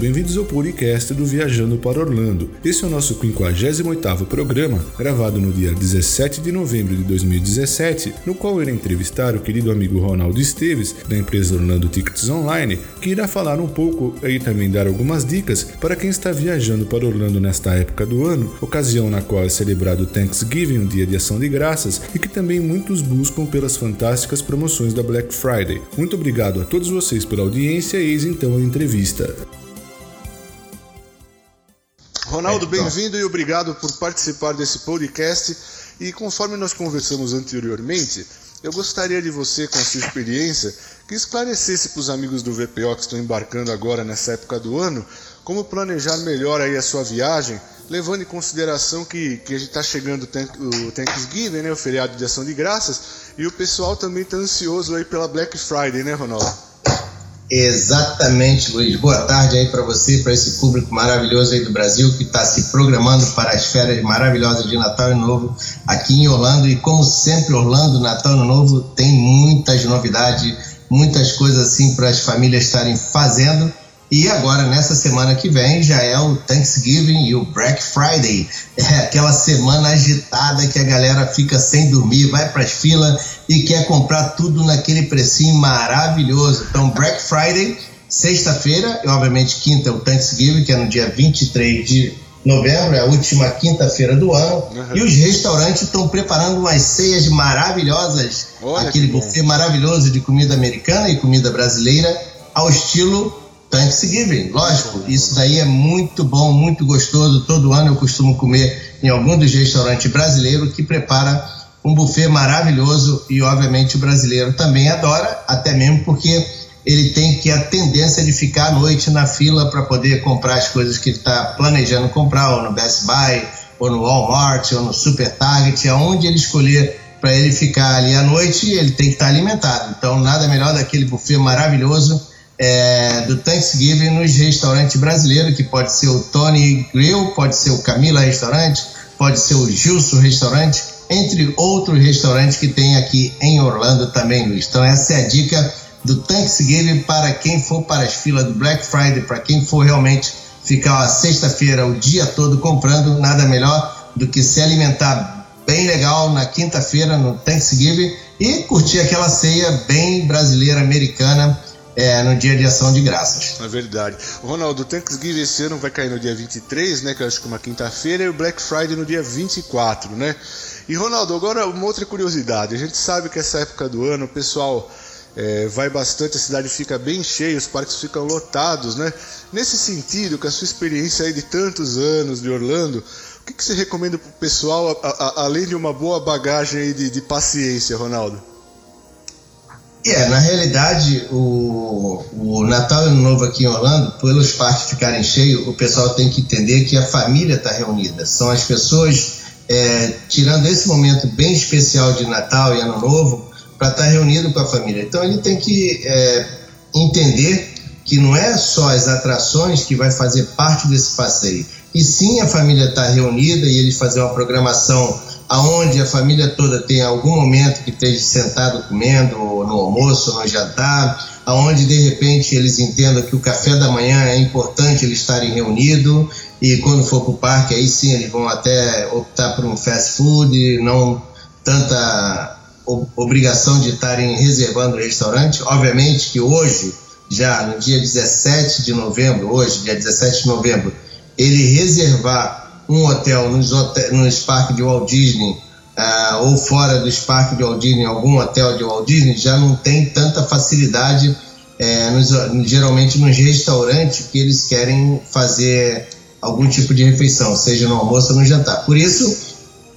bem-vindos ao podcast do Viajando para Orlando. Esse é o nosso 58º programa, gravado no dia 17 de novembro de 2017, no qual irei entrevistar o querido amigo Ronaldo Esteves, da empresa Orlando Tickets Online, que irá falar um pouco e também dar algumas dicas para quem está viajando para Orlando nesta época do ano, ocasião na qual é celebrado o Thanksgiving, um dia de ação de graças, e que também muitos buscam pelas fantásticas promoções da Black Friday. Muito obrigado a todos vocês pela audiência, eis então a entrevista. Ronaldo, então. bem-vindo e obrigado por participar desse podcast. E conforme nós conversamos anteriormente, eu gostaria de você, com a sua experiência, que esclarecesse para os amigos do VPO que estão embarcando agora nessa época do ano, como planejar melhor aí a sua viagem, levando em consideração que, que a gente está chegando o Thanksgiving, né, o feriado de ação de graças, e o pessoal também está ansioso aí pela Black Friday, né, Ronaldo? Exatamente, Luiz. Boa tarde aí para você, para esse público maravilhoso aí do Brasil que está se programando para as férias maravilhosas de Natal e Novo aqui em Orlando. E como sempre, Orlando, Natal e Novo tem muitas novidades, muitas coisas assim para as famílias estarem fazendo. E agora, nessa semana que vem, já é o Thanksgiving e o Black Friday. É aquela semana agitada que a galera fica sem dormir, vai para as filas e quer comprar tudo naquele precinho maravilhoso. Então, Black Friday, sexta-feira, e obviamente quinta é o Thanksgiving, que é no dia 23 de novembro, é a última quinta-feira do ano. Uhum. E os restaurantes estão preparando umas ceias maravilhosas, Olha aquele buffet maravilhoso de comida americana e comida brasileira, ao estilo Thanksgiving, lógico, isso daí é muito bom, muito gostoso. Todo ano eu costumo comer em algum dos restaurantes brasileiros que prepara um buffet maravilhoso e, obviamente, o brasileiro também adora, até mesmo porque ele tem que a tendência de ficar à noite na fila para poder comprar as coisas que ele está planejando comprar, ou no Best Buy, ou no Walmart, ou no Super Target, aonde ele escolher para ele ficar ali à noite, ele tem que estar tá alimentado. Então, nada melhor daquele buffet maravilhoso é, do Thanksgiving nos restaurantes brasileiros, que pode ser o Tony Grill, pode ser o Camila Restaurante, pode ser o Gilson Restaurante, entre outros restaurantes que tem aqui em Orlando também, Luiz. Então essa é a dica do Thanksgiving para quem for para as filas do Black Friday, para quem for realmente ficar a sexta-feira o dia todo comprando, nada melhor do que se alimentar bem legal na quinta-feira no Thanksgiving e curtir aquela ceia bem brasileira americana é, no dia de ação de graças. É verdade. Ronaldo, o Thanksgiving esse ano vai cair no dia 23, né, que eu acho que é uma quinta-feira, e o Black Friday no dia 24, né? E Ronaldo, agora uma outra curiosidade. A gente sabe que essa época do ano o pessoal é, vai bastante, a cidade fica bem cheia, os parques ficam lotados, né? Nesse sentido, com a sua experiência aí de tantos anos de Orlando, o que, que você recomenda para o pessoal, a, a, além de uma boa bagagem de, de paciência, Ronaldo? É, na realidade, o, o Natal e Ano Novo aqui em Orlando, pelos parques ficarem cheios, o pessoal tem que entender que a família está reunida. São as pessoas é, tirando esse momento bem especial de Natal e Ano Novo para estar tá reunido com a família. Então ele tem que é, entender que não é só as atrações que vai fazer parte desse passeio, e sim a família estar tá reunida e eles fazer uma programação aonde a família toda tem algum momento que esteja sentado comendo, no almoço, no jantar, aonde de repente eles entendam que o café da manhã é importante eles estarem reunidos e quando for para o parque aí sim eles vão até optar por um fast food, não tanta obrigação de estarem reservando o restaurante. Obviamente que hoje, já no dia 17 de novembro, hoje, dia 17 de novembro, ele reservar um hotel nos, hotel, nos parques de Walt Disney uh, ou fora dos parques de Walt Disney, algum hotel de Walt Disney, já não tem tanta facilidade, é, nos, geralmente nos restaurantes que eles querem fazer algum tipo de refeição, seja no almoço ou no jantar. Por isso,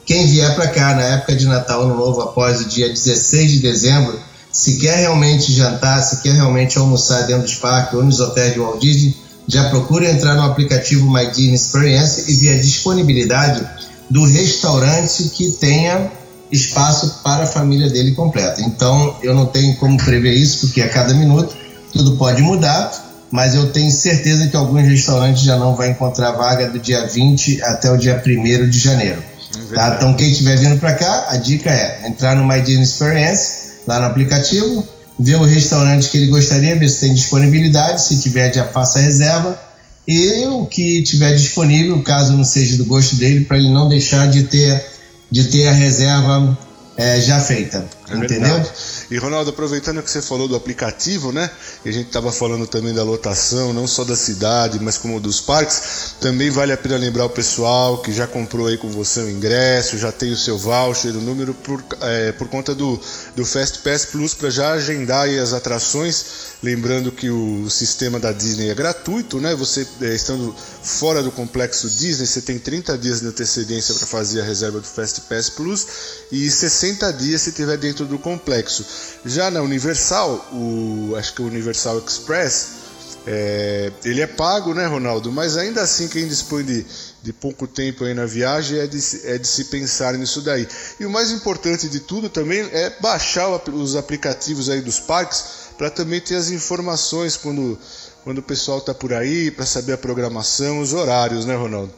quem vier para cá na época de Natal, no Novo, após o dia 16 de dezembro, se quer realmente jantar, se quer realmente almoçar dentro dos parques ou nos hotéis de Walt Disney, já procure entrar no aplicativo My Disney Experience e ver a disponibilidade do restaurante que tenha espaço para a família dele completa. Então, eu não tenho como prever isso, porque a cada minuto tudo pode mudar, mas eu tenho certeza que alguns restaurantes já não vão encontrar vaga do dia 20 até o dia 1 de janeiro. É tá? Então, quem estiver vindo para cá, a dica é entrar no My Disney Experience, lá no aplicativo, ver o restaurante que ele gostaria, ver se tem disponibilidade, se tiver já faça a reserva e o que tiver disponível, caso não seja do gosto dele, para ele não deixar de ter, de ter a reserva é, já feita. É entendeu? Verdade. E Ronaldo, aproveitando que você falou do aplicativo, né? E a gente estava falando também da lotação, não só da cidade, mas como dos parques, também vale a pena lembrar o pessoal que já comprou aí com você o ingresso, já tem o seu voucher, o número por, é, por conta do, do Fast Pass Plus para já agendar as atrações. Lembrando que o sistema da Disney é gratuito, né? Você é, estando fora do complexo Disney, você tem 30 dias de antecedência para fazer a reserva do Fast Pass Plus e 60 dias se tiver dentro do complexo. Já na Universal, o, acho que o Universal Express, é, ele é pago, né, Ronaldo? Mas ainda assim, quem dispõe de, de pouco tempo aí na viagem é de, é de se pensar nisso daí. E o mais importante de tudo também é baixar os aplicativos aí dos parques para também ter as informações quando, quando o pessoal está por aí, para saber a programação, os horários, né, Ronaldo?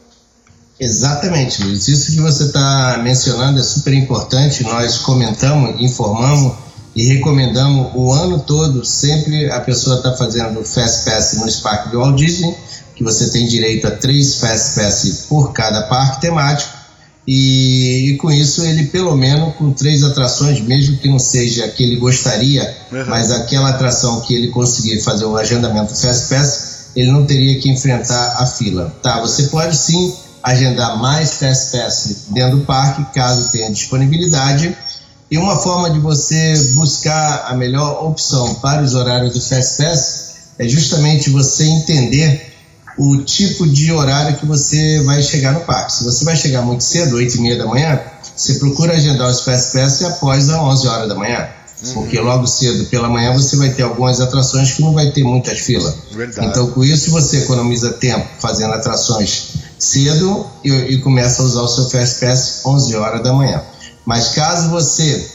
Exatamente, Luiz. Isso que você está mencionando é super importante. Nós comentamos, informamos e recomendamos o ano todo. Sempre a pessoa está fazendo Fast Pass no Spark do Walt Disney, que você tem direito a três Fast Pass por cada parque temático. E, e, com isso ele pelo menos com três atrações, mesmo que não seja a que ele gostaria, uhum. mas aquela atração que ele conseguir fazer o agendamento Fast Pass, ele não teria que enfrentar a fila. Tá, você pode sim agendar mais Fast Pass dentro do parque, caso tenha disponibilidade. E uma forma de você buscar a melhor opção para os horários do Fast Pass é justamente você entender o tipo de horário que você vai chegar no parque. Se você vai chegar muito cedo, 8 e meia da manhã, você procura agendar os Fast Pass após as 11 horas da manhã. Uhum. Porque logo cedo, pela manhã, você vai ter algumas atrações que não vai ter muitas filas. Então, com isso, você economiza tempo fazendo atrações cedo e, e começa a usar o seu Fast Pass 11 horas da manhã. Mas caso você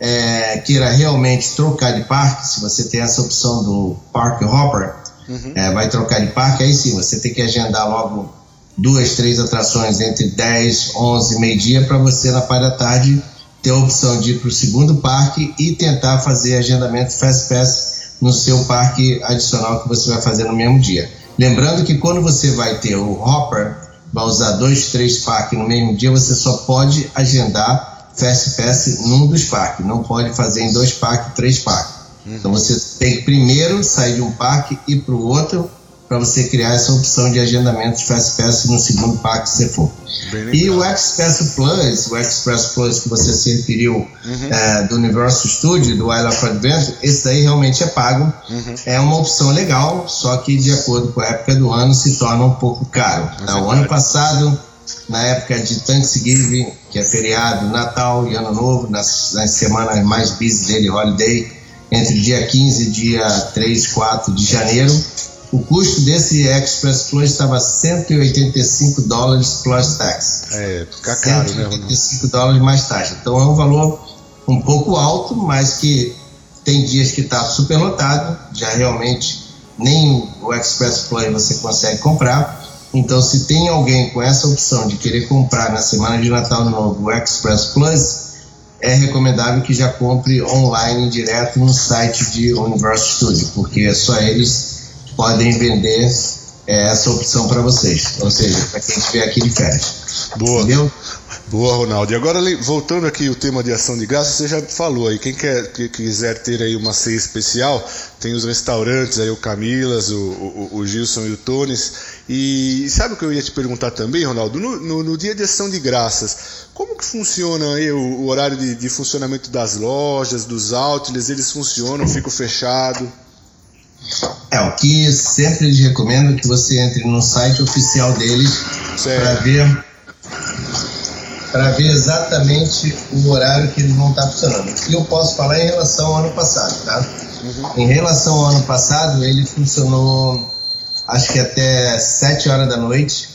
é, queira realmente trocar de parque, se você tem essa opção do Park Hopper, uhum. é, vai trocar de parque, aí sim, você tem que agendar logo duas, três atrações entre 10, 11 meio-dia para você na parte da tarde ter a opção de ir para o segundo parque e tentar fazer agendamento Fast Pass no seu parque adicional que você vai fazer no mesmo dia. Lembrando que quando você vai ter o Hopper, vai usar dois, três parques no mesmo dia, você só pode agendar Fast Pass num dos parques, não pode fazer em dois parques, três parques. Uhum. Então você tem que primeiro sair de um parque e ir para o outro para você criar essa opção de agendamento de Fast Pass no segundo parque que você for. E o Express Plus, o Express Plus que você se referiu uhum. é, do Universal Studio, do Isle of Adventure, esse daí realmente é pago. Uhum. É uma opção legal, só que de acordo com a época do ano se torna um pouco caro. Tá? O ano passado, na época de Thanksgiving, que é feriado, Natal e Ano Novo, nas, nas semanas mais busy dele, holiday, entre dia 15 e dia 3, 4 de janeiro, o custo desse Express Plus estava 185 dólares plus tax. É, fica caro, 185 né, dólares mais taxa. Então é um valor um pouco alto, mas que tem dias que está super lotado, já realmente nem o Express Plus você consegue comprar. Então, se tem alguém com essa opção de querer comprar na semana de Natal Novo o Express Plus, é recomendável que já compre online direto no site de Universal Studio, porque é só eles podem vender é, essa opção para vocês. Ou seja, para quem estiver aqui de férias. Boa. Entendeu? Boa, Ronaldo. E agora, voltando aqui o tema de ação de graça, você já falou aí, quem quer, que quiser ter aí uma ceia especial, tem os restaurantes aí, o Camilas, o, o, o Gilson e o Tones. E sabe o que eu ia te perguntar também, Ronaldo? No, no, no dia de ação de graças, como que funciona aí o, o horário de, de, funcionamento das lojas, dos outlets? Eles funcionam, ficam fechados? É, o que sempre eles recomendam é que você entre no site oficial deles para ver para ver exatamente o horário que eles vão estar funcionando. E eu posso falar em relação ao ano passado, tá? Uhum. Em relação ao ano passado, ele funcionou acho que até 7 horas da noite,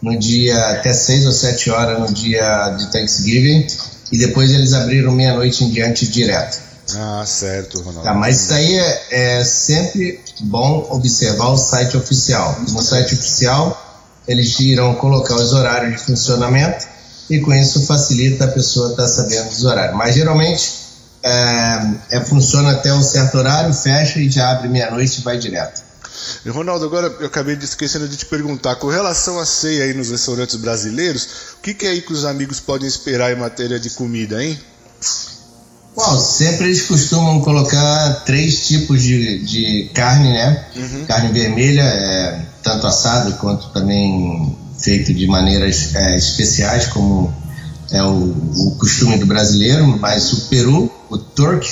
no dia até 6 ou 7 horas no dia de Thanksgiving, e depois eles abriram meia-noite em diante direto. Ah, certo, Ronaldo. Tá, mas isso aí é, é, sempre bom observar o site oficial. No site oficial, eles irão colocar os horários de funcionamento e com isso facilita a pessoa estar tá sabendo dos horários. Mas geralmente é, é, funciona até um certo horário, fecha e já abre meia-noite e vai direto. E Ronaldo, agora eu acabei de esquecendo de te perguntar, com relação à ceia aí nos restaurantes brasileiros, o que, que é aí que os amigos podem esperar em matéria de comida, hein? Bom, sempre eles costumam colocar três tipos de, de carne, né? Uhum. Carne vermelha, é, tanto assado quanto também feito de maneiras é, especiais, como é o, o, costume do brasileiro, mas o peru, o turkey,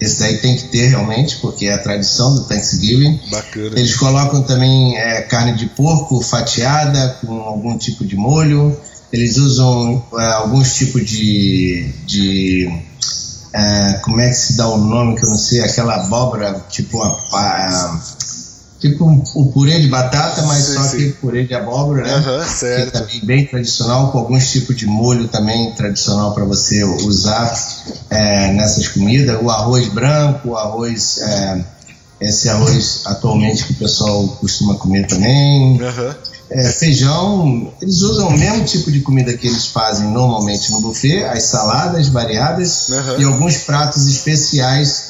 esse daí tem que ter realmente, porque é a tradição do Thanksgiving. Bacana. Eles colocam também é, carne de porco fatiada com algum tipo de molho. Eles usam é, alguns tipos de, de é, como é que se dá o nome que eu não sei, aquela abóbora, tipo a, a tipo um, o purê de batata, mas sim, só sim. que purê de abóbora, né? Uhum, certo. Que é também bem tradicional, com alguns tipos de molho também tradicional para você usar é, nessas comidas. O arroz branco, o arroz. É, esse arroz atualmente que o pessoal costuma comer também. Uhum é, feijão, eles usam o mesmo tipo de comida que eles fazem normalmente no buffet, as saladas variadas uhum. e alguns pratos especiais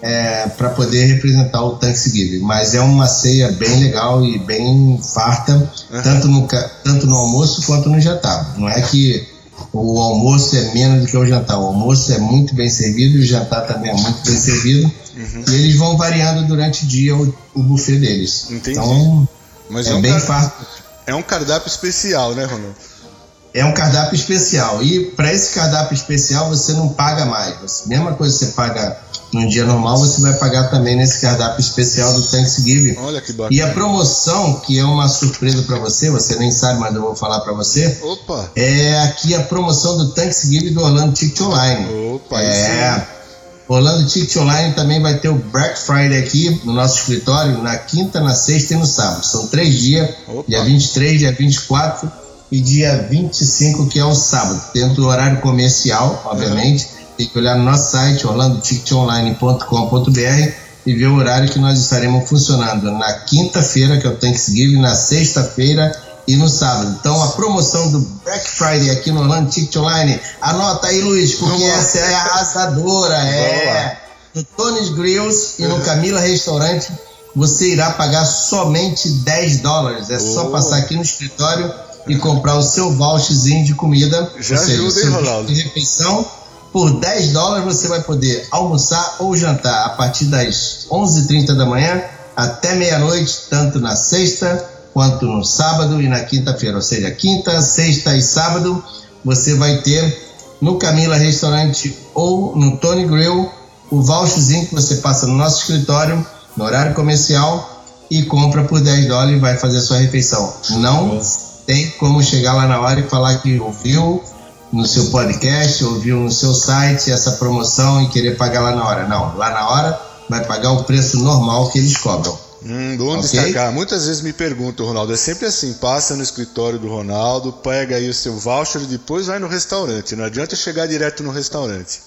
é, para poder representar o Thanksgiving. Mas é uma ceia bem legal e bem farta, uhum. tanto, no, tanto no almoço quanto no jantar. Não é que o almoço é menos do que o jantar. O almoço é muito bem servido e o jantar também é muito bem servido. Uhum. E eles vão variando durante o dia o, o buffet deles. Entendi. Então, Mas é, é um bem farto. É um cardápio especial, né, Ronaldo? É um cardápio especial. E para esse cardápio especial você não paga mais. Você, mesma coisa que você paga num dia normal, você vai pagar também nesse cardápio especial do Thanksgiving. Olha que bacana. E a promoção, que é uma surpresa para você, você nem sabe, mas eu vou falar para você. Opa! É aqui a promoção do Thanksgiving do Orlando Ticket Online. Opa, é. Orlando Ticket Online também vai ter o Black Friday aqui no nosso escritório na quinta, na sexta e no sábado. São três dias, Opa. dia 23, dia 24 e dia 25, que é o sábado. Dentro do horário comercial, obviamente. Tem que olhar no nosso site, orlandoticketonline.com.br e ver o horário que nós estaremos funcionando na quinta-feira, que é o Thanksgiving, na sexta-feira e no sábado. Então a promoção do Black Friday aqui no Orlando Ticket Online, anota aí, Luiz, porque Vamos essa é arrasadora, é no Tony's Grills e no Camila Restaurante. Você irá pagar somente 10 dólares. É oh. só passar aqui no escritório e comprar o seu voucherzinho de comida. Já ou seja, ajuda, hein, Ronaldo? De refeição. Por 10 dólares você vai poder almoçar ou jantar a partir das 11h30 da manhã até meia-noite, tanto na sexta quanto no sábado e na quinta-feira, ou seja, quinta, sexta e sábado, você vai ter no Camila Restaurante ou no Tony Grill o voucherzinho que você passa no nosso escritório, no horário comercial e compra por 10 dólares e vai fazer a sua refeição. Não tem como chegar lá na hora e falar que ouviu no seu podcast, ouviu no seu site essa promoção e querer pagar lá na hora. Não, lá na hora vai pagar o preço normal que eles cobram. Hum, bom okay? destacar. Muitas vezes me perguntam, Ronaldo, é sempre assim: passa no escritório do Ronaldo, pega aí o seu voucher e depois vai no restaurante. Não adianta chegar direto no restaurante.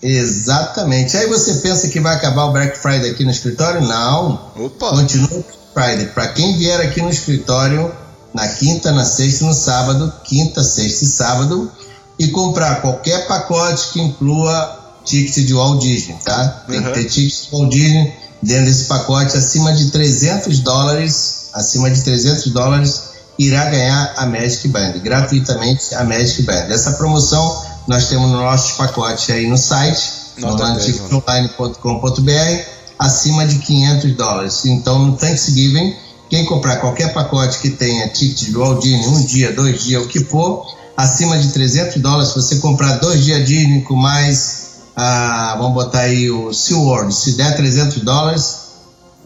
Exatamente. Aí você pensa que vai acabar o Black Friday aqui no escritório? Não. Opa. Continua o Black Friday. Para quem vier aqui no escritório, na quinta, na sexta e no sábado, quinta, sexta e sábado, e comprar qualquer pacote que inclua ticket de Walt Disney, tá? Tem uhum. que ter ticket de Walt Disney dentro desse pacote acima de 300 dólares, acima de 300 dólares, irá ganhar a Magic Band, gratuitamente a Magic Band. Essa promoção nós temos no nosso pacote aí no site, no anticoonline.com.br, acima de 500 dólares. Então, no Thanksgiving, quem comprar qualquer pacote que tenha ticket do Walt Disney, um dia, dois dias, o que for, acima de 300 dólares, se você comprar dois dias Disney com mais ah, vamos botar aí o SeaWorld, se der 300 dólares,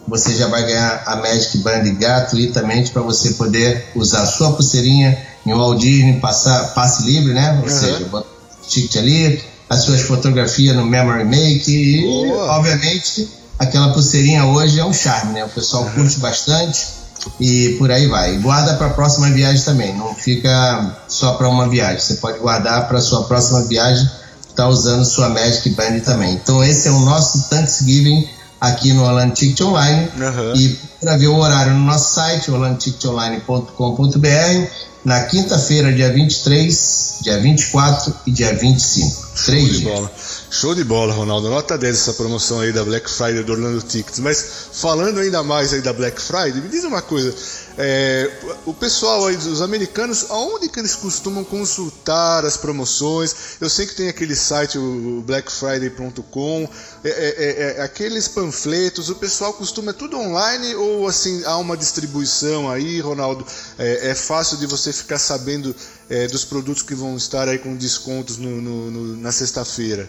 você já vai ganhar a Magic Band gratuitamente para você poder usar a sua pulseirinha em Walt Disney, passar passe livre, né? Ou uhum. seja, botar o ticket ali, as suas fotografias no Memory Make e, Boa. obviamente, aquela pulseirinha hoje é um charme, né? O pessoal uhum. curte bastante e por aí vai. E guarda para a próxima viagem também, não fica só para uma viagem, você pode guardar para sua próxima viagem está usando sua Magic Band também. Então esse é o nosso Thanksgiving aqui no Orlando Ticket Online. Uhum. E para ver o horário no nosso site, orlandticketonline.com.br, na quinta-feira, dia 23, dia 24 e dia 25. Três Show de bola. Show de bola, Ronaldo. Nota 10 essa promoção aí da Black Friday do Orlando Tickets. Mas falando ainda mais aí da Black Friday, me diz uma coisa. É, o pessoal aí, os americanos, aonde que eles costumam consultar as promoções? Eu sei que tem aquele site, o blackfriday.com, é, é, é, é, aqueles panfletos, o pessoal costuma tudo online ou assim há uma distribuição aí, Ronaldo? É, é fácil de você ficar sabendo dos produtos que vão estar aí com descontos no, no, no, na sexta-feira?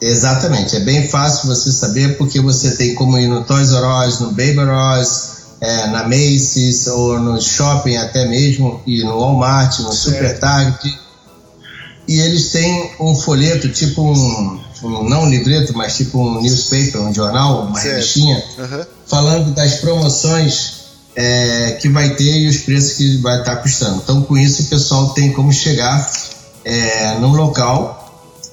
Exatamente, é bem fácil você saber porque você tem como ir no Toys R Us, no Baby R Us, é, na Macy's ou no shopping até mesmo, e no Walmart, no certo. Super Target. E eles têm um folheto, tipo um, um, não um livreto, mas tipo um newspaper, um jornal, uma certo. revistinha, uhum. falando das promoções é, que vai ter e os preços que vai estar custando. Então, com isso, o pessoal tem como chegar é, no local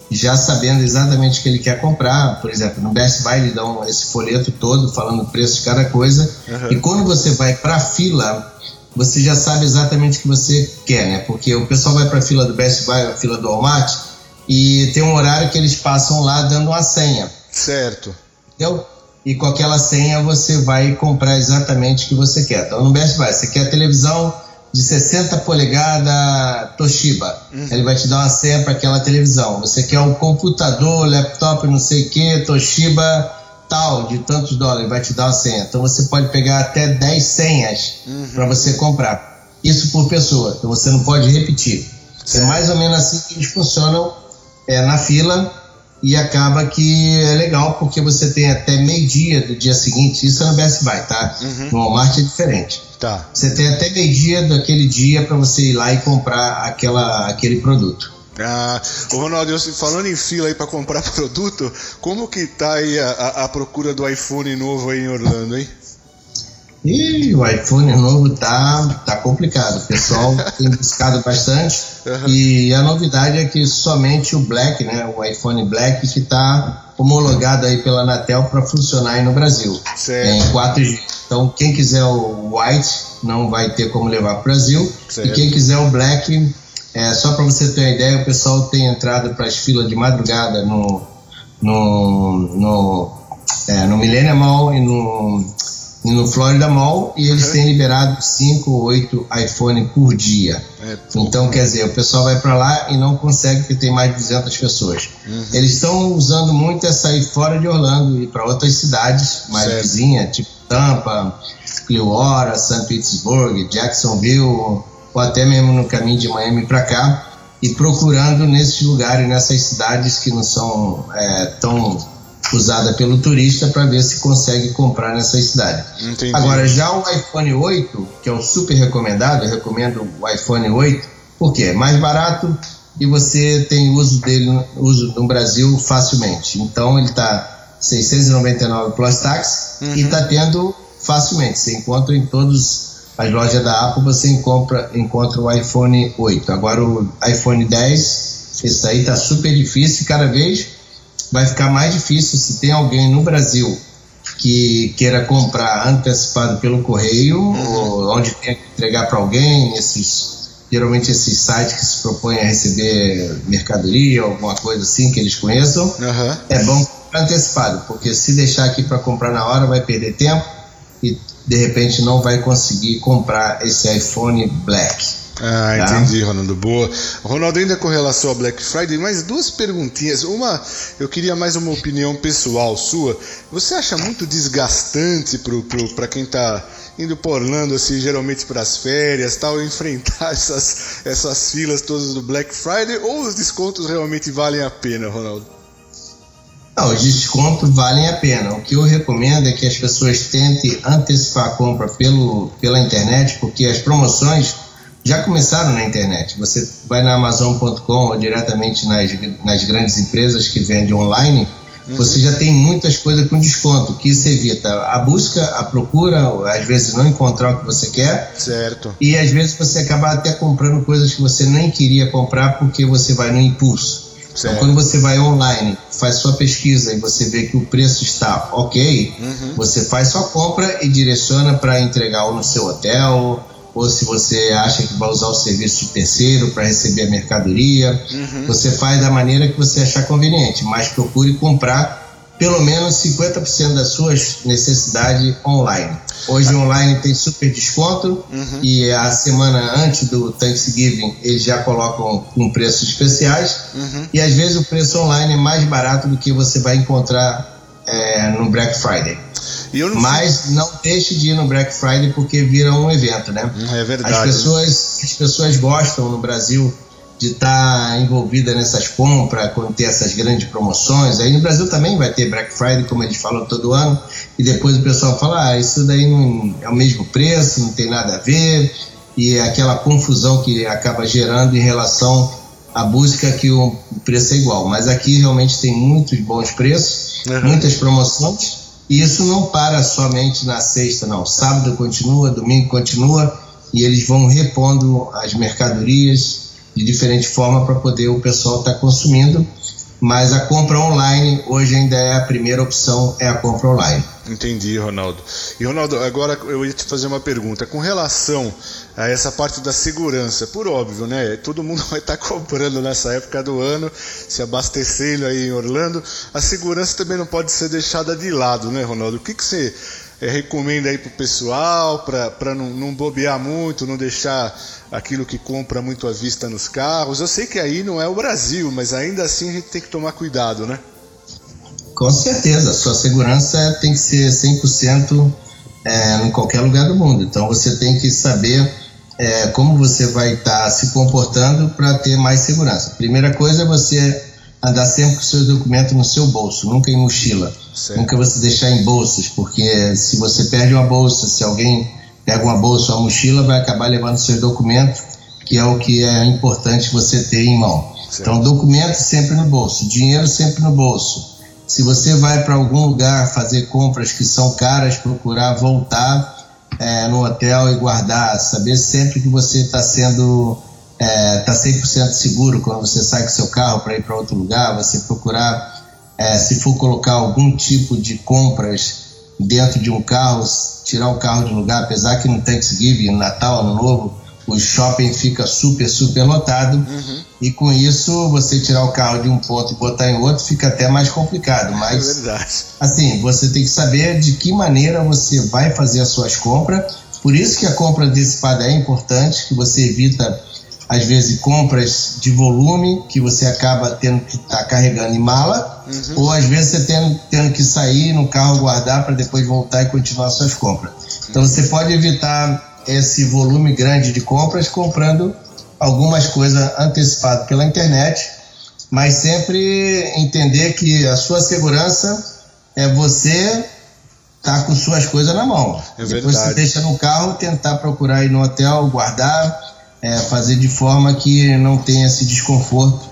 já sabendo exatamente o que ele quer comprar. Por exemplo, no Best Buy eles dão esse folheto todo falando o preço de cada coisa. Uhum. E quando você vai para a fila, você já sabe exatamente o que você quer, né? Porque o pessoal vai para a fila do Best Buy, a fila do Walmart, e tem um horário que eles passam lá dando uma senha. Certo. Entendeu? E com aquela senha você vai comprar exatamente o que você quer. Então no Best Buy, você quer televisão de 60 polegadas Toshiba. Uhum. Ele vai te dar uma senha para aquela televisão. Você quer um computador, laptop, não sei o que, Toshiba tal, de tantos dólares, vai te dar uma senha. Então você pode pegar até 10 senhas uhum. para você comprar. Isso por pessoa, então você não pode repetir. É mais ou menos assim que eles funcionam é, na fila e acaba que é legal porque você tem até meio-dia do dia seguinte. Isso é no Best Buy, tá? Uhum. No Walmart é diferente. Tá. Você tem até meio-dia daquele dia para você ir lá e comprar aquela, aquele produto. Ah, o Ronaldo, falando em fila aí para comprar produto, como que tá aí a, a, a procura do iPhone novo aí em Orlando, hein? E o iPhone novo tá, tá complicado. O pessoal tem buscado bastante. Uhum. E a novidade é que somente o Black, né, o iPhone Black, que está homologado aí pela Anatel para funcionar aí no Brasil. Certo. Em 4G. Então, quem quiser o White não vai ter como levar para o Brasil. Certo. E quem quiser o Black, é, só para você ter uma ideia, o pessoal tem entrado para as filas de madrugada no, no, no, é, no Millennium Mall e no no Florida Mall e eles uhum. têm liberado 5 ou 8 iPhone por dia. É, então, quer dizer, o pessoal vai para lá e não consegue porque tem mais de 200 pessoas. Uhum. Eles estão usando muito essa sair fora de Orlando e para outras cidades mais vizinhas, tipo Tampa, Clearwater, St. Petersburg, Jacksonville, ou até mesmo no caminho de Miami para cá, e procurando nesses lugares, nessas cidades que não são é, tão usada pelo turista para ver se consegue comprar nessa cidade. Entendi. Agora, já o iPhone 8, que é o super recomendado, eu recomendo o iPhone 8, porque é mais barato e você tem uso dele uso no Brasil facilmente. Então ele está 699 plus tax uhum. e está tendo facilmente. Você encontra em todas as lojas da Apple, você encontra, encontra o iPhone 8. Agora o iPhone 10, esse aí está super difícil cada vez vai ficar mais difícil se tem alguém no Brasil que queira comprar antecipado pelo correio, uhum. ou onde tem que entregar para alguém, esses geralmente esses sites que se propõem a receber mercadoria, alguma coisa assim que eles conheçam, uhum. é bom comprar antecipado, porque se deixar aqui para comprar na hora vai perder tempo e de repente não vai conseguir comprar esse iPhone Black. Ah, tá? entendi, Ronaldo. Boa. Ronaldo, ainda com relação ao Black Friday, mais duas perguntinhas. Uma, eu queria mais uma opinião pessoal sua. Você acha muito desgastante para quem está indo por Orlando, assim, geralmente para as férias, tal, enfrentar essas, essas filas todas do Black Friday? Ou os descontos realmente valem a pena, Ronaldo? Não, os descontos valem a pena. O que eu recomendo é que as pessoas tentem antecipar a compra pelo, pela internet, porque as promoções já começaram na internet. Você vai na Amazon.com ou diretamente nas, nas grandes empresas que vendem online, uhum. você já tem muitas coisas com desconto, que isso evita a busca, a procura, às vezes não encontrar o que você quer. Certo. E às vezes você acaba até comprando coisas que você nem queria comprar porque você vai no impulso. Então, quando você vai online, faz sua pesquisa e você vê que o preço está ok, uhum. você faz sua compra e direciona para entregar ou no seu hotel ou se você acha que vai usar o serviço de terceiro para receber a mercadoria, uhum. você faz da maneira que você achar conveniente, mas procure comprar pelo menos 50% das suas necessidades online. Hoje online tem super desconto uhum. e a semana antes do Thanksgiving eles já colocam com preços especiais uhum. e às vezes o preço online é mais barato do que você vai encontrar é, no Black Friday. Não Mas não deixe de ir no Black Friday porque vira um evento, né? É verdade. As pessoas, as pessoas gostam no Brasil de estar tá envolvida nessas compras, quando tem essas grandes promoções. Aí no Brasil também vai ter Black Friday, como eles falam todo ano, e depois o pessoal fala: ah, isso daí não é o mesmo preço, não tem nada a ver, e é aquela confusão que acaba gerando em relação à busca que o preço é igual. Mas aqui realmente tem muitos bons preços, uhum. muitas promoções, e isso não para somente na sexta, não. Sábado continua, domingo continua, e eles vão repondo as mercadorias de diferente forma para poder o pessoal estar tá consumindo. Mas a compra online hoje ainda é a primeira opção, é a compra online. Entendi, Ronaldo. E Ronaldo, agora eu ia te fazer uma pergunta com relação a essa parte da segurança. Por óbvio, né? Todo mundo vai estar comprando nessa época do ano, se abastecendo aí em Orlando. A segurança também não pode ser deixada de lado, né, Ronaldo? O que, que você é, recomenda aí para o pessoal, para não, não bobear muito, não deixar aquilo que compra muito à vista nos carros. Eu sei que aí não é o Brasil, mas ainda assim a gente tem que tomar cuidado, né? Com certeza, sua segurança tem que ser 100% é, em qualquer lugar do mundo. Então você tem que saber é, como você vai estar tá se comportando para ter mais segurança. Primeira coisa é você andar sempre com seus documentos no seu bolso, nunca em mochila. Certo. Nunca você deixar em bolsas, porque se você perde uma bolsa, se alguém pega uma bolsa ou uma mochila, vai acabar levando seus documentos, que é o que é importante você ter em mão. Certo. Então, documento sempre no bolso, dinheiro sempre no bolso. Se você vai para algum lugar fazer compras que são caras, procurar voltar é, no hotel e guardar, saber sempre que você está sendo é, tá 100% seguro quando você sai com seu carro para ir para outro lugar, você procurar é, se for colocar algum tipo de compras dentro de um carro, tirar o carro de lugar, apesar que no Thanksgiving, Natal, Ano Novo, o shopping fica super, super lotado uhum. e com isso você tirar o carro de um ponto e botar em outro fica até mais complicado. Mas, é verdade. assim, você tem que saber de que maneira você vai fazer as suas compras. Por isso que a compra antecipada é importante, que você evita às vezes compras de volume que você acaba tendo que estar tá carregando em mala, uhum. ou às vezes você tendo, tendo que sair no carro guardar para depois voltar e continuar suas compras. Então você pode evitar esse volume grande de compras comprando algumas coisas antecipadas pela internet, mas sempre entender que a sua segurança é você estar tá com suas coisas na mão. É Depois verdade. você deixa no carro, tentar procurar ir no hotel, guardar é, fazer de forma que não tenha esse desconforto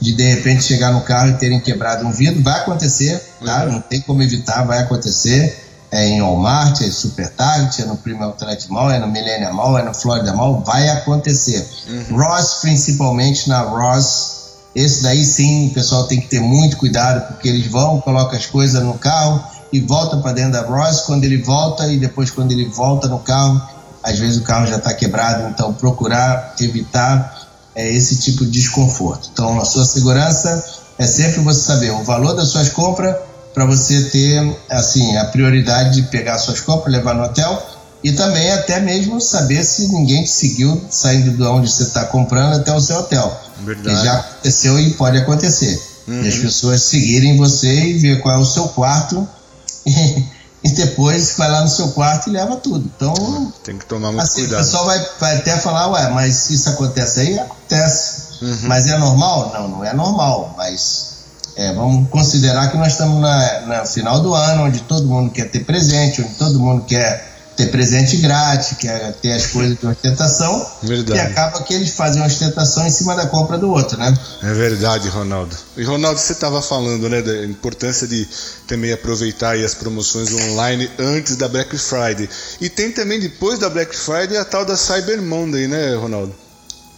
de de repente chegar no carro e terem quebrado um vidro. Vai acontecer, tá? Uhum. Não tem como evitar, vai acontecer. É em Walmart, é Super Target, é no Prime Outlet Mall, é no Millennium Mall, é no Florida Mall, vai acontecer. Uhum. Ross, principalmente na Ross, esse daí sim o pessoal tem que ter muito cuidado, porque eles vão, colocam as coisas no carro e voltam para dentro da Ross. Quando ele volta e depois quando ele volta no carro, às vezes o carro já está quebrado, então procurar evitar é, esse tipo de desconforto. Então, a sua segurança é sempre você saber o valor das suas compras para você ter assim a prioridade de pegar suas compras, levar no hotel e também até mesmo saber se ninguém te seguiu saindo de onde você está comprando até o seu hotel. Verdade. já aconteceu e pode acontecer. Uhum. E as pessoas seguirem você e ver qual é o seu quarto e depois vai lá no seu quarto e leva tudo. Então. Tem que tomar muito assim, cuidado. O pessoal vai, vai até falar, ué, mas isso acontece aí? Acontece. Uhum. Mas é normal? Não, não é normal. Mas é, vamos considerar que nós estamos na, na final do ano, onde todo mundo quer ter presente, onde todo mundo quer ter presente grátis, quer ter as coisas de ostentação. Verdade. E acaba que eles fazem uma ostentação em cima da compra do outro, né? É verdade, Ronaldo. E Ronaldo, você estava falando, né, da importância de também aproveitar as promoções online antes da Black Friday. E tem também depois da Black Friday a tal da Cyber Monday, né, Ronaldo?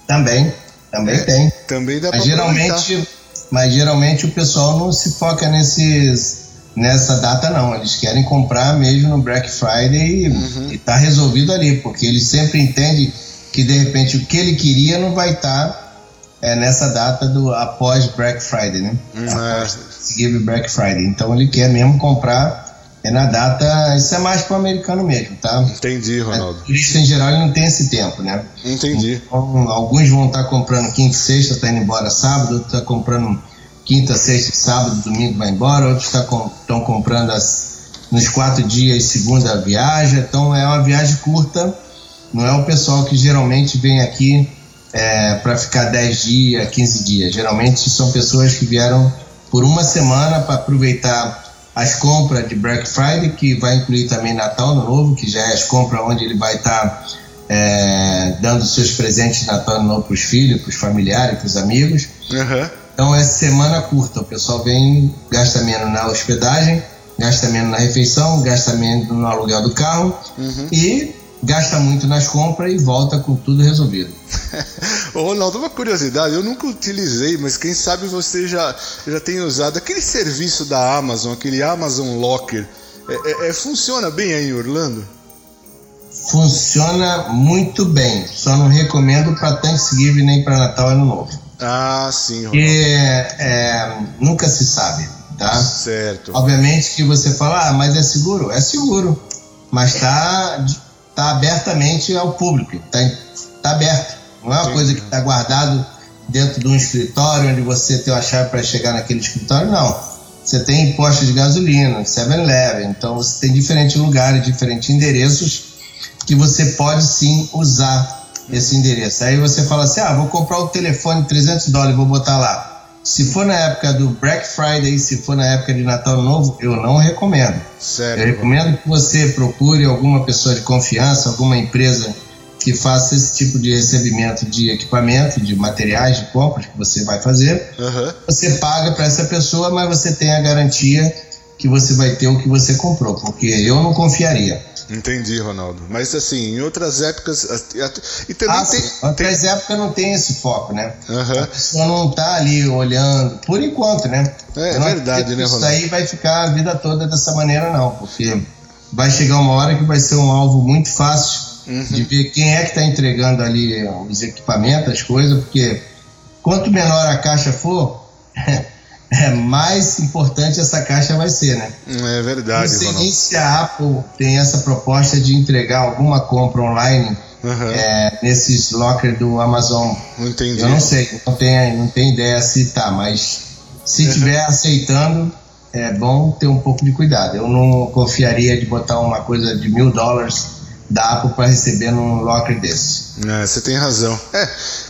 Também, também é, tem. Também dá para geralmente, Mas geralmente o pessoal não se foca nesses nessa data não. Eles querem comprar mesmo no Black Friday uhum. e tá resolvido ali, porque eles sempre entendem que de repente o que ele queria não vai estar tá, é, nessa data do após Black Friday, né? Uhum. Após Black Friday. Então ele quer mesmo comprar é na data. Isso é mais para o americano mesmo, tá? Entendi, Ronaldo. O turista em geral ele não tem esse tempo, né? Entendi. Então, alguns vão estar tá comprando quinta e sexta, tá indo embora sábado, outros tá comprando quinta, sexta, sábado, domingo vai embora, outros estão tá comprando as, nos quatro dias, segunda viagem. Então é uma viagem curta, não é o pessoal que geralmente vem aqui é, para ficar 10 dias, 15 dias. Geralmente são pessoas que vieram por uma semana para aproveitar as compras de Black Friday, que vai incluir também Natal no Novo, que já é as compras onde ele vai estar tá, é, dando seus presentes de Natal no Novo para os filhos, para os familiares, para os amigos. Uhum. Então é semana curta, o pessoal vem, gasta menos na hospedagem, gasta menos na refeição, gasta menos no aluguel do carro uhum. e gasta muito nas compras e volta com tudo resolvido. Ô Ronaldo, uma curiosidade, eu nunca utilizei, mas quem sabe você já, já tem usado aquele serviço da Amazon, aquele Amazon Locker. É, é, é, funciona bem aí em Orlando? Funciona muito bem, só não recomendo para Thanksgiving nem para Natal Ano Novo. Ah, sim, Ronaldo. Porque é, nunca se sabe, tá? Certo. Obviamente que você fala, ah, mas é seguro? É seguro, mas tá está abertamente ao público, está tá aberto. Não é uma Sim. coisa que está guardado dentro de um escritório onde você tem a chave para chegar naquele escritório, não. Você tem postos de gasolina, 7-Eleven, então você tem diferentes lugares, diferentes endereços que você pode sim usar esse endereço. Aí você fala assim: ah, vou comprar o telefone 300 dólares, vou botar lá. Se for na época do Black Friday, se for na época de Natal Novo, eu não recomendo. Certo. Eu recomendo que você procure alguma pessoa de confiança, alguma empresa que faça esse tipo de recebimento de equipamento, de materiais de compras que você vai fazer. Uhum. Você paga para essa pessoa, mas você tem a garantia que você vai ter o que você comprou, porque eu não confiaria. Entendi, Ronaldo. Mas assim, em outras épocas. E também ah, tem. Outras tem... épocas não tem esse foco, né? Uhum. A pessoa não tá ali olhando, por enquanto, né? É, é verdade, né, Ronaldo? Isso aí vai ficar a vida toda dessa maneira, não, porque vai chegar uma hora que vai ser um alvo muito fácil uhum. de ver quem é que está entregando ali os equipamentos, as coisas, porque quanto menor a caixa for. é, mais importante essa caixa vai ser, né? É verdade, Não sei nem se a Apple tem essa proposta de entregar alguma compra online uhum. é, nesses lockers do Amazon. Entendi. Eu não sei, não tenho, não tenho ideia se tá, mas se estiver uhum. aceitando, é bom ter um pouco de cuidado. Eu não confiaria de botar uma coisa de mil dólares da Apple para receber num locker desse. É, você tem razão. É,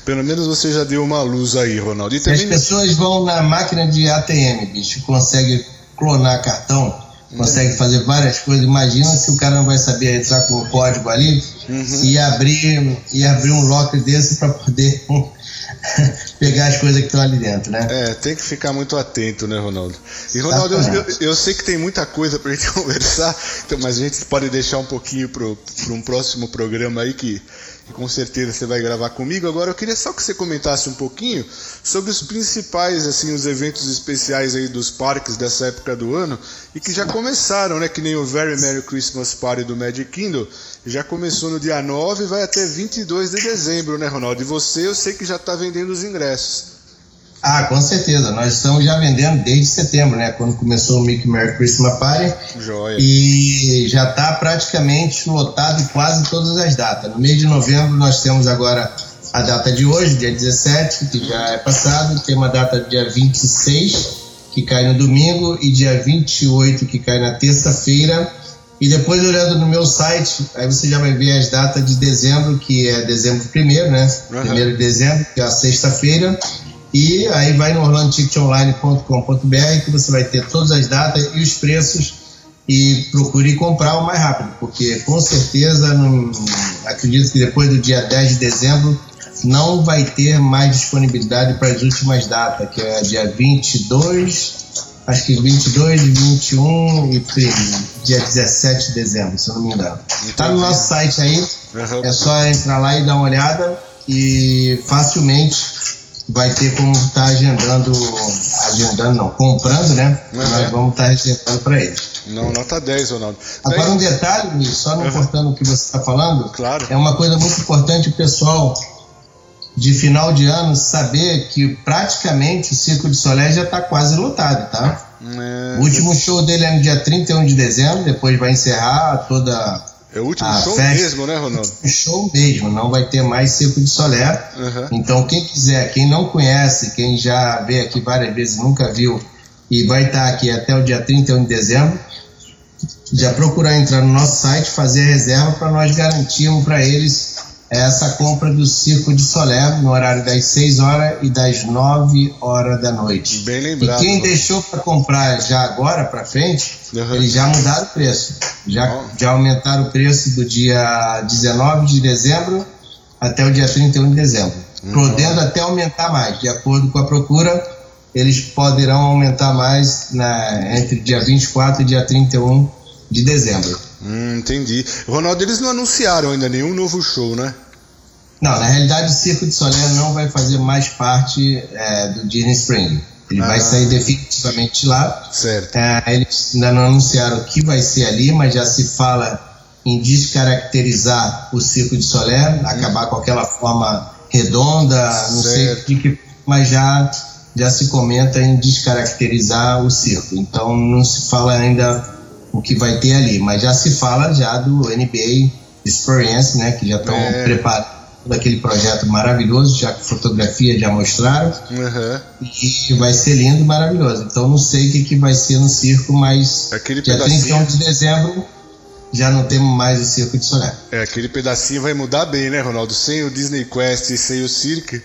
pelo menos você já deu uma luz aí, Ronaldo. E também... As pessoas vão na máquina de ATM, bicho, consegue clonar cartão, consegue fazer várias coisas. Imagina se o cara não vai saber entrar com o código ali uhum. e abrir e abrir um locker desse para poder pegar as coisas que estão ali dentro, né? É, tem que ficar muito atento, né, Ronaldo? E Ronaldo, eu, eu, eu, sei que tem muita coisa pra gente conversar, então, mas a gente pode deixar um pouquinho para um próximo programa aí que que com certeza você vai gravar comigo. Agora eu queria só que você comentasse um pouquinho sobre os principais, assim, os eventos especiais aí dos parques dessa época do ano e que já começaram, né? Que nem o Very Merry Christmas Party do Magic Kingdom, já começou no dia 9 e vai até 22 de dezembro, né, Ronaldo? E você, eu sei que já está vendendo os ingressos. Ah, com certeza. Nós estamos já vendendo desde setembro, né? Quando começou o Mickey Merry Christmas Party. Joia. E já está praticamente lotado quase todas as datas. No mês de novembro nós temos agora a data de hoje, dia 17, que já é passado. Tem uma data dia 26, que cai no domingo, e dia 28, que cai na terça-feira. E depois, olhando no meu site, aí você já vai ver as datas de dezembro, que é dezembro primeiro, né? Primeiro de dezembro, que é a sexta-feira e aí vai no orlandoticketonline.com.br que você vai ter todas as datas e os preços e procure comprar o mais rápido, porque com certeza não, acredito que depois do dia 10 de dezembro não vai ter mais disponibilidade para as últimas datas, que é dia 22, acho que 22, 21 e dia 17 de dezembro, se eu não me engano. Está no nosso site aí, uhum. é só entrar lá e dar uma olhada e facilmente vai ter como estar tá agendando, agendando não, comprando, né? Uhum. Nós vamos estar tá reservando para eles. Não, nota 10, Ronaldo. Agora um detalhe, só não uhum. cortando o que você está falando, claro. é uma coisa muito importante o pessoal de final de ano saber que praticamente o Circo de Solé já está quase lotado, tá? É... O último show dele é no dia 31 de dezembro, depois vai encerrar toda é o último show festa, mesmo, né, Ronaldo? Show mesmo, não vai ter mais Circo de Solé. Uhum. Então, quem quiser, quem não conhece, quem já veio aqui várias vezes nunca viu e vai estar aqui até o dia 31 de dezembro, já procurar entrar no nosso site, fazer a reserva para nós garantirmos para eles essa compra do Circo de Solé no horário das 6 horas e das 9 horas da noite. Bem lembrado. E quem deixou para comprar já agora para frente, uhum. eles já mudaram o preço. Já, já aumentaram o preço do dia 19 de dezembro até o dia 31 de dezembro. Uhum. Podendo até aumentar mais, de acordo com a procura, eles poderão aumentar mais na, entre dia 24 e dia 31 de dezembro. Hum, entendi. Ronaldo, eles não anunciaram ainda nenhum novo show, né? Não, na realidade o Circo de Solé não vai fazer mais parte é, do Disney Spring. Ele ah. vai sair definitivamente lá. Certo. É, eles ainda não anunciaram o que vai ser ali, mas já se fala em descaracterizar o Circo de Solé, hum. acabar com aquela forma redonda, não certo. sei o que, mas já, já se comenta em descaracterizar o circo. Então não se fala ainda o que vai ter ali, mas já se fala já do NBA Experience, né, que já estão é. preparando aquele projeto maravilhoso, já que fotografia já mostraram, uhum. e vai ser lindo, maravilhoso. Então não sei o que, que vai ser no circo, mas aquele dia pedacinho... 31 de dezembro já não temos mais o circo de Soler. É, aquele pedacinho vai mudar bem, né, Ronaldo? Sem o Disney Quest e sem o circo.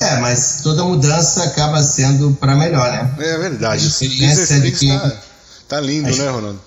É, mas toda mudança acaba sendo para melhor, né? É verdade. A experiência de quem... Está Tá lindo, né, Ronaldo?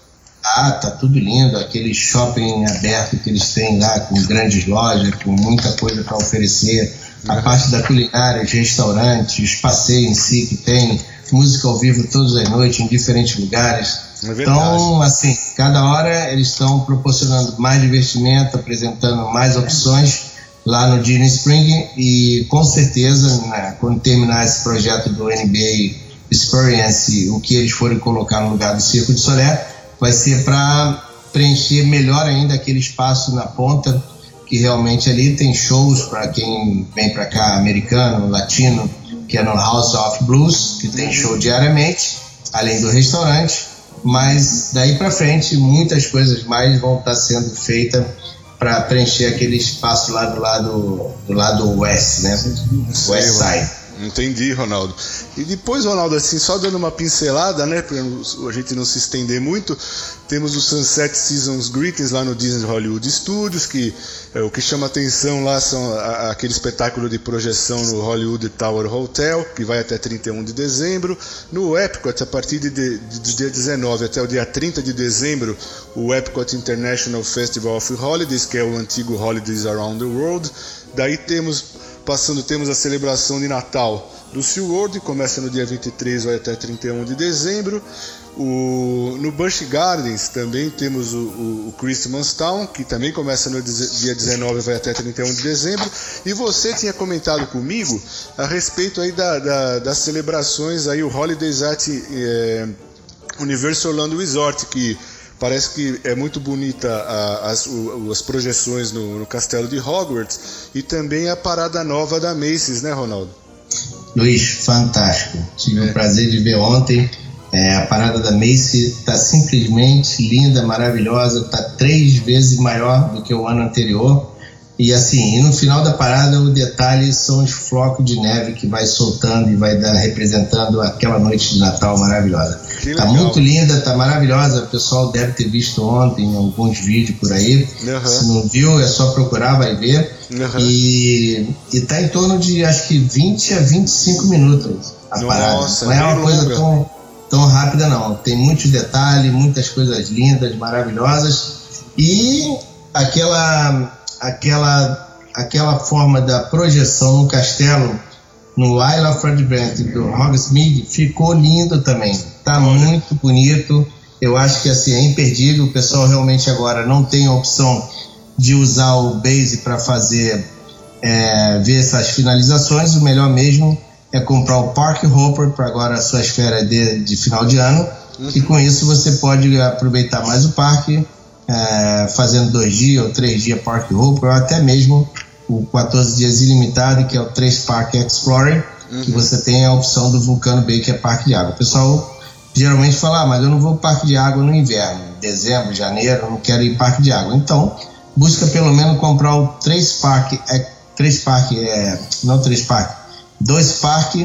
Ah, tá tudo lindo. Aquele shopping aberto que eles têm lá, com grandes lojas, com muita coisa para oferecer. A uhum. parte da culinária, os restaurantes, os passeios em si que tem, música ao vivo todas as noites em diferentes lugares. É então, assim, cada hora eles estão proporcionando mais divertimento, apresentando mais opções lá no Disney Spring e com certeza, né, quando terminar esse projeto do NBA Experience, o que eles forem colocar no lugar do Circo de Solé, vai ser para preencher melhor ainda aquele espaço na ponta, que realmente ali tem shows para quem vem para cá, americano, latino, que é no House of Blues, que tem show diariamente, além do restaurante, mas daí para frente muitas coisas mais vão estar tá sendo feitas para preencher aquele espaço lá do lado do lado oeste, né? West Side. Entendi, Ronaldo. E depois, Ronaldo, assim, só dando uma pincelada, né, para a gente não se estender muito, temos o Sunset Seasons Greetings lá no Disney Hollywood Studios, que é, o que chama atenção lá são a, aquele espetáculo de projeção no Hollywood Tower Hotel, que vai até 31 de dezembro. No Epcot, a partir de, de, de dia 19 até o dia 30 de dezembro, o Epcot International Festival of Holidays, que é o antigo Holidays Around the World. Daí temos Passando, temos a celebração de Natal do SeaWorld, começa no dia 23 vai até 31 de dezembro. O, no Busch Gardens também temos o, o, o, Christmas Town, que também começa no dia 19 vai até 31 de dezembro. E você tinha comentado comigo a respeito aí da, da, das celebrações aí, o Holidays at é, Universal Orlando Resort, que Parece que é muito bonita a, as, o, as, projeções no, no, castelo de Hogwarts e também a parada nova da Macy's, né, Ronaldo? Luiz, fantástico. Tive é. o prazer de ver ontem. É, a parada da Macy's está simplesmente linda, maravilhosa, está três vezes maior do que o ano anterior. E assim, e no final da parada o detalhe são os flocos de neve que vai soltando e vai dar, representando aquela noite de Natal maravilhosa. Tá muito linda, tá maravilhosa. O pessoal deve ter visto ontem alguns vídeos por aí. Uhum. Se não viu, é só procurar, vai ver. Uhum. E, e tá em torno de acho que 20 a 25 minutos a Nossa, parada. Não é uma coisa tão, tão rápida, não. Tem muitos detalhes, muitas coisas lindas, maravilhosas. E aquela aquela, aquela forma da projeção no castelo, no of Adventure do Hogsmeade, ficou lindo também. Tá muito bonito. Eu acho que assim é imperdível. O pessoal realmente agora não tem a opção de usar o Base para fazer é, ver essas finalizações, o melhor mesmo é comprar o Park Hopper para agora a sua esfera de, de final de ano, uhum. e com isso você pode aproveitar mais o parque, é, fazendo dois dias ou três dias Park Hopper, ou até mesmo o 14 dias ilimitado, que é o 3 Park Explorer, uhum. que você tem a opção do Vulcano Bay, que é parque de água. O pessoal geralmente fala, ah, mas eu não vou parque de água no inverno, dezembro, janeiro, eu não quero ir parque de água. Então, busca pelo menos comprar o 3 Park, é, 3 Park, é, não 3 Park, 2 Park,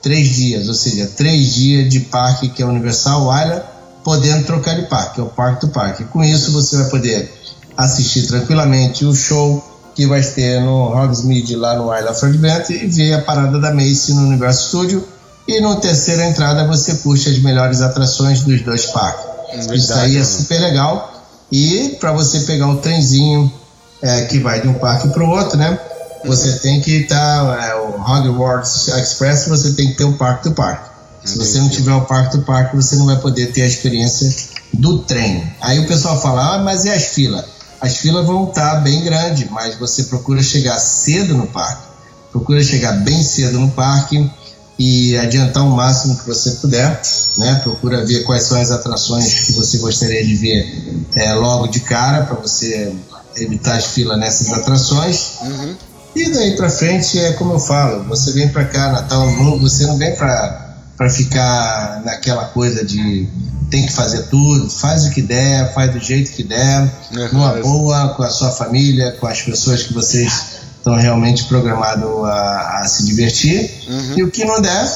3 dias, ou seja, 3 dias de parque que é Universal Island, podendo trocar de parque, é o parque do parque. Com isso você vai poder assistir tranquilamente o show que vai ter no Hogsmeade lá no Isle of e ver a parada da Macy no Universo Studio e no terceira entrada você curte as melhores atrações dos dois parques. Verdade, Isso aí é super legal. E para você pegar o trenzinho é, que vai de um parque para o outro, né? Você tem que estar. Tá, é, o Hogwarts Express, você tem que ter o parque do parque. Se você não tiver o parque do parque, você não vai poder ter a experiência do trem. Aí o pessoal fala, ah, mas e as filas? As filas vão estar bem grandes, mas você procura chegar cedo no parque. Procura chegar bem cedo no parque e adiantar o máximo que você puder, né? Procura ver quais são as atrações que você gostaria de ver é, logo de cara para você evitar as filas nessas atrações. Uhum. E daí para frente é como eu falo, você vem para cá Natal Novo, você não vem para ficar naquela coisa de tem que fazer tudo, faz o que der, faz do jeito que der, uhum. numa boa, com a sua família, com as pessoas que vocês estão realmente programados a, a, se divertir. Uhum. E o que não der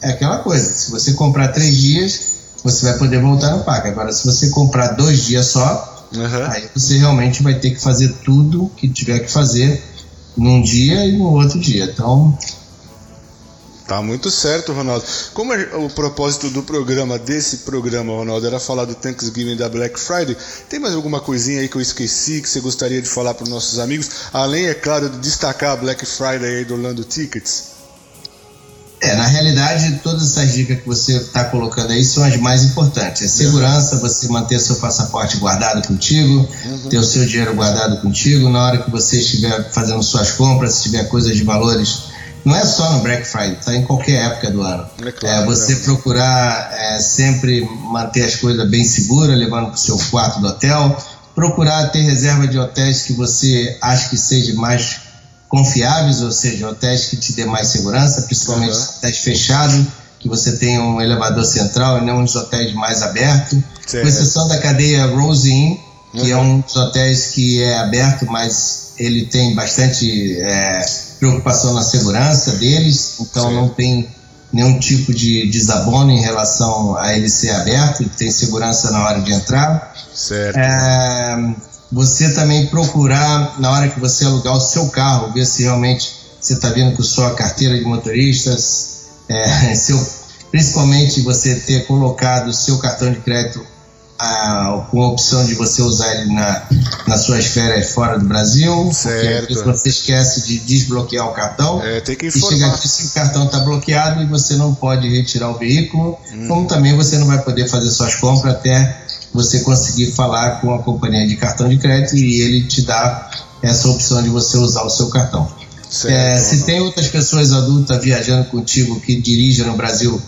é aquela coisa: se você comprar três dias, você vai poder voltar no parque. Agora, se você comprar dois dias só, uhum. aí você realmente vai ter que fazer tudo que tiver que fazer num dia e no outro dia. Então, Tá muito certo, Ronaldo. Como é o propósito do programa, desse programa, Ronaldo, era falar do Thanksgiving da Black Friday, tem mais alguma coisinha aí que eu esqueci que você gostaria de falar para os nossos amigos? Além, é claro, de destacar a Black Friday aí do Orlando Tickets. É, na realidade, todas essas dicas que você está colocando aí são as mais importantes. É segurança, você manter seu passaporte guardado contigo, uhum. ter o seu dinheiro guardado contigo. Na hora que você estiver fazendo suas compras, se tiver coisas de valores não é só no Black Friday, tá em qualquer época do ano. É, claro, é você é. procurar é, sempre manter as coisas bem seguras, levando para o seu quarto do hotel, procurar ter reserva de hotéis que você acha que sejam mais confiáveis, ou seja, hotéis que te dê mais segurança, principalmente uhum. hotéis fechados, que você tenha um elevador central e não uns hotéis mais abertos. Com exceção da cadeia Rose Inn, que é uhum. é um dos hotéis que é aberto, mas ele tem bastante é, preocupação na segurança deles, então Sim. não tem nenhum tipo de desabono em relação a ele ser aberto, tem segurança na hora de entrar. Certo. É, você também procurar, na hora que você alugar o seu carro, ver se realmente você está vendo com sua carteira de motoristas, é, seu, principalmente você ter colocado o seu cartão de crédito a, com a opção de você usar ele na, nas suas férias fora do Brasil. Certo. Você esquece de desbloquear o cartão. É, tem que informar. E chega aqui se o cartão está bloqueado e você não pode retirar o veículo, hum. como também você não vai poder fazer suas compras até você conseguir falar com a companhia de cartão de crédito e ele te dá essa opção de você usar o seu cartão. Certo, é, se tem outras pessoas adultas viajando contigo que dirigem no Brasil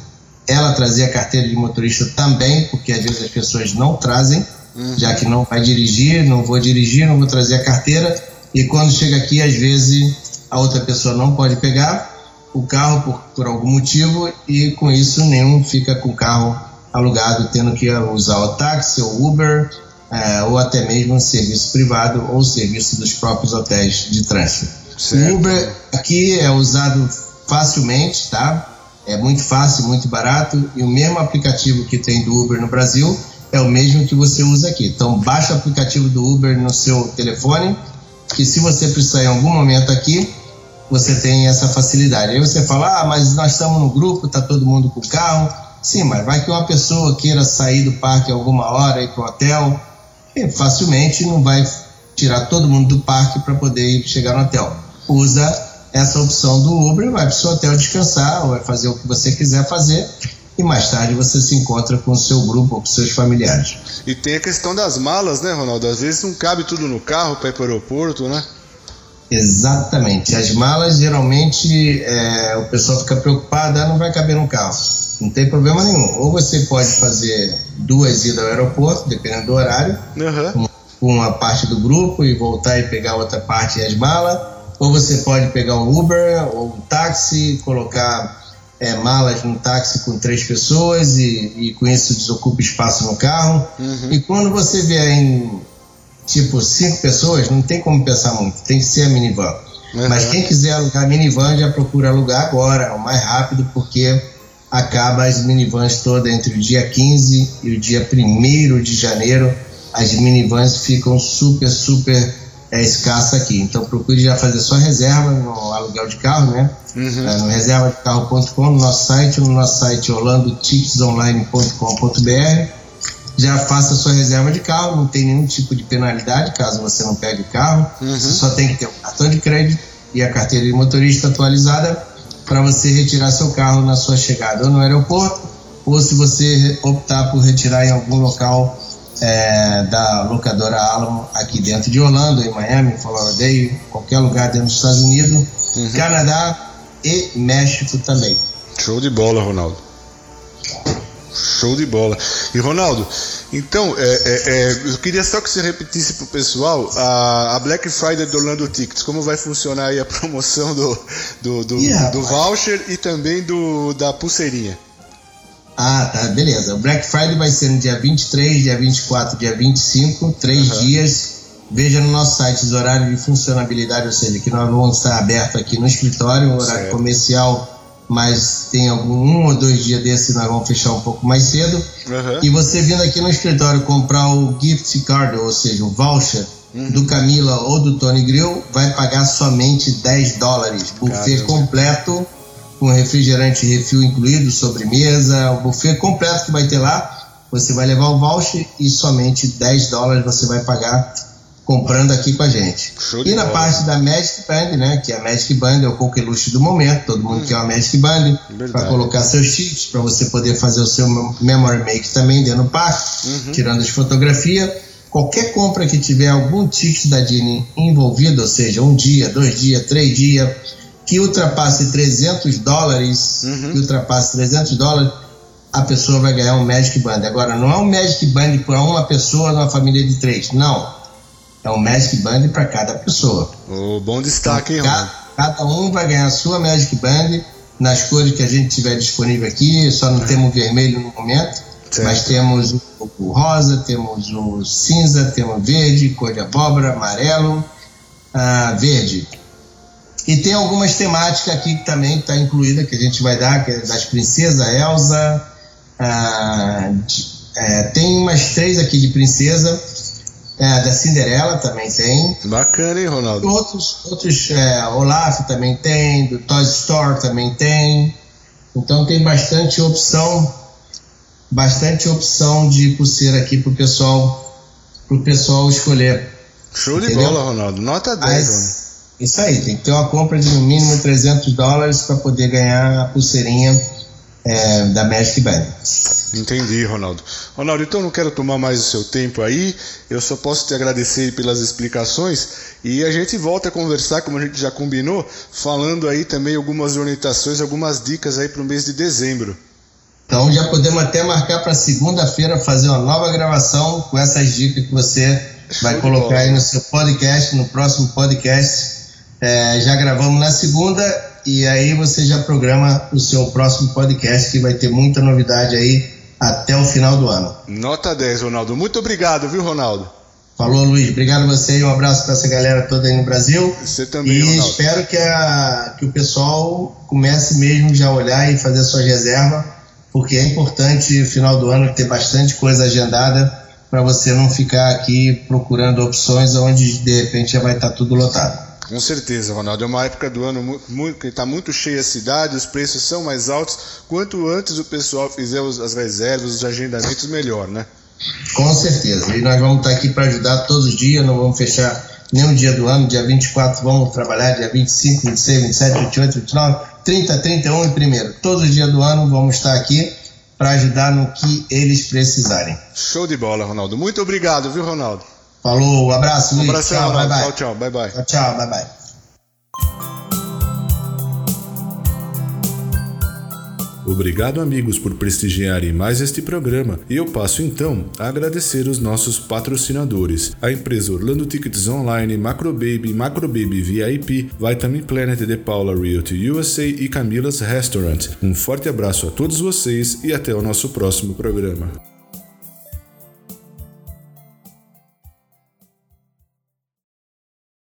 ela trazer a carteira de motorista também, porque às vezes as pessoas não trazem, uhum. já que não vai dirigir, não vou dirigir, não vou trazer a carteira, e quando chega aqui, às vezes a outra pessoa não pode pegar o carro por, por algum motivo, e com isso nenhum fica com o carro alugado, tendo que usar o táxi ou Uber, é, ou até mesmo um serviço privado ou serviço dos próprios hotéis de trânsito. O Uber aqui é usado facilmente, tá? É muito fácil, muito barato e o mesmo aplicativo que tem do Uber no Brasil é o mesmo que você usa aqui. Então baixa o aplicativo do Uber no seu telefone, que se você precisar em algum momento aqui, você tem essa facilidade. Aí você fala, ah, mas nós estamos no grupo, tá todo mundo com carro. Sim, mas vai que uma pessoa queira sair do parque alguma hora e para o hotel, facilmente não vai tirar todo mundo do parque para poder ir chegar no hotel. Usa essa opção do Uber, vai para o seu hotel descansar, ou vai fazer o que você quiser fazer, e mais tarde você se encontra com o seu grupo ou com seus familiares. E tem a questão das malas, né, Ronaldo? Às vezes não cabe tudo no carro para ir para o aeroporto, né? Exatamente. As malas, geralmente, é, o pessoal fica preocupado, ah, não vai caber no carro. Não tem problema nenhum. Ou você pode fazer duas idas ao aeroporto, dependendo do horário, uhum. com uma parte do grupo e voltar e pegar outra parte e as malas. Ou você pode pegar um Uber ou um táxi, colocar é, malas no táxi com três pessoas e, e, com isso desocupa espaço no carro. Uhum. E quando você vier em tipo cinco pessoas, não tem como pensar muito, tem que ser a minivan. Uhum. Mas quem quiser alugar minivan já procura alugar agora, o mais rápido, porque acaba as minivans todas entre o dia 15 e o dia 1 de janeiro. As minivans ficam super, super é, escassa aqui. Então procure já fazer sua reserva no aluguel de carro, né? Uhum. É, no reservadecarro.com, no nosso site, no nosso site orlandotipsonline.com.br. Já faça sua reserva de carro, não tem nenhum tipo de penalidade caso você não pegue o carro. Uhum. Você só tem que ter o cartão de crédito e a carteira de motorista atualizada para você retirar seu carro na sua chegada ou no aeroporto, ou se você optar por retirar em algum local é, da locadora Alamo aqui dentro de Orlando, em Miami, Florida, qualquer lugar dentro dos Estados Unidos, uhum. Canadá e México também. Show de bola, Ronaldo. Show de bola. E Ronaldo, então, é, é, é, eu queria só que você repetisse para o pessoal a, a, Black Friday do Orlando Tickets, como vai funcionar aí a promoção do, do, do, yeah, do voucher e também do, da pulseirinha. Ah, tá, beleza. O Black Friday vai ser no dia 23, dia 24, dia 25, três uhum. dias. Veja no nosso site os horários de funcionabilidade, ou seja, que nós vamos estar aberto aqui no escritório, horário certo. comercial, mas tem algum um ou dois dias desse nós vamos fechar um pouco mais cedo. Uhum. E você vindo aqui no escritório comprar o gift card, ou seja, o voucher uhum. do Camila ou do Tony Grill, vai pagar somente 10 dólares. Buffet Caramba. completo com refrigerante refil incluído, sobremesa, o buffet completo que vai ter lá. Você vai levar o voucher e somente 10 dólares você vai pagar comprando aqui com a gente. e na bola. parte da Magic Band, né, que é a Magic Band é o coqueluche do momento, todo mundo hum. quer uma Magic Band para colocar seus chips, para você poder fazer o seu memory make também dentro do parque, uhum. tirando as fotografias. Qualquer compra que tiver algum ticket da Disney envolvido, ou seja, um dia, dois dias, três dias, que ultrapasse 300 dólares, uhum. que ultrapasse 300 dólares, a pessoa vai ganhar um Magic Band. Agora, não é um Magic Band para uma pessoa numa família de três, não. É um Magic Band para cada pessoa. Oh, bom destaque, então, hein, cada, cada um vai ganhar a sua Magic Band nas cores que a gente tiver disponível aqui, só não é. temos vermelho no momento, certo. mas temos o, rosa, temos o cinza, temos verde, cor de abóbora, amarelo, uh, verde. E tem algumas temáticas aqui que também está incluída, que a gente vai dar, que é das princesas Elsa. Ah, é, tem umas três aqui de princesa. É, da Cinderela também tem. Bacana, hein, Ronaldo? Outros, outros é, Olaf também tem, do Toy Store também tem. Então tem bastante opção, bastante opção de pulseira aqui pro pessoal, pro pessoal escolher. Show de bola, Ronaldo. Nota 10, As, isso aí, tem que ter uma compra de no mínimo 300 dólares para poder ganhar a pulseirinha é, da Magic Band. Entendi, Ronaldo. Ronaldo, então não quero tomar mais o seu tempo aí, eu só posso te agradecer pelas explicações e a gente volta a conversar, como a gente já combinou, falando aí também algumas orientações, algumas dicas aí para o mês de dezembro. Então já podemos até marcar para segunda-feira fazer uma nova gravação com essas dicas que você vai colocar aí no seu podcast, no próximo podcast é, já gravamos na segunda e aí você já programa o seu próximo podcast que vai ter muita novidade aí até o final do ano. Nota 10, Ronaldo. Muito obrigado, viu, Ronaldo? Falou, Luiz. Obrigado a você e um abraço para essa galera toda aí no Brasil. Você também, E Ronaldo. espero que, a, que o pessoal comece mesmo já a olhar e fazer suas reservas, porque é importante, no final do ano, ter bastante coisa agendada para você não ficar aqui procurando opções onde de repente já vai estar tá tudo lotado. Com certeza, Ronaldo. É uma época do ano que está muito cheia a cidade, os preços são mais altos. Quanto antes o pessoal fizer as reservas, os agendamentos, melhor, né? Com certeza. E nós vamos estar aqui para ajudar todos os dias, não vamos fechar nenhum dia do ano. Dia 24 vamos trabalhar, dia 25, 26, 27, 28, 29, 30, 31 e primeiro. Todos os dias do ano vamos estar aqui para ajudar no que eles precisarem. Show de bola, Ronaldo. Muito obrigado, viu, Ronaldo? Falou, abraço, Luiz. Um abraço, tchau, bye, bye. tchau, tchau, bye bye. Tchau, tchau, bye bye. Obrigado, amigos, por prestigiarem mais este programa. E eu passo então a agradecer os nossos patrocinadores: a empresa Orlando Tickets Online, Macrobaby, Macrobaby VIP, Vitamin Planet de Paula Realty USA e Camila's Restaurant. Um forte abraço a todos vocês e até o nosso próximo programa.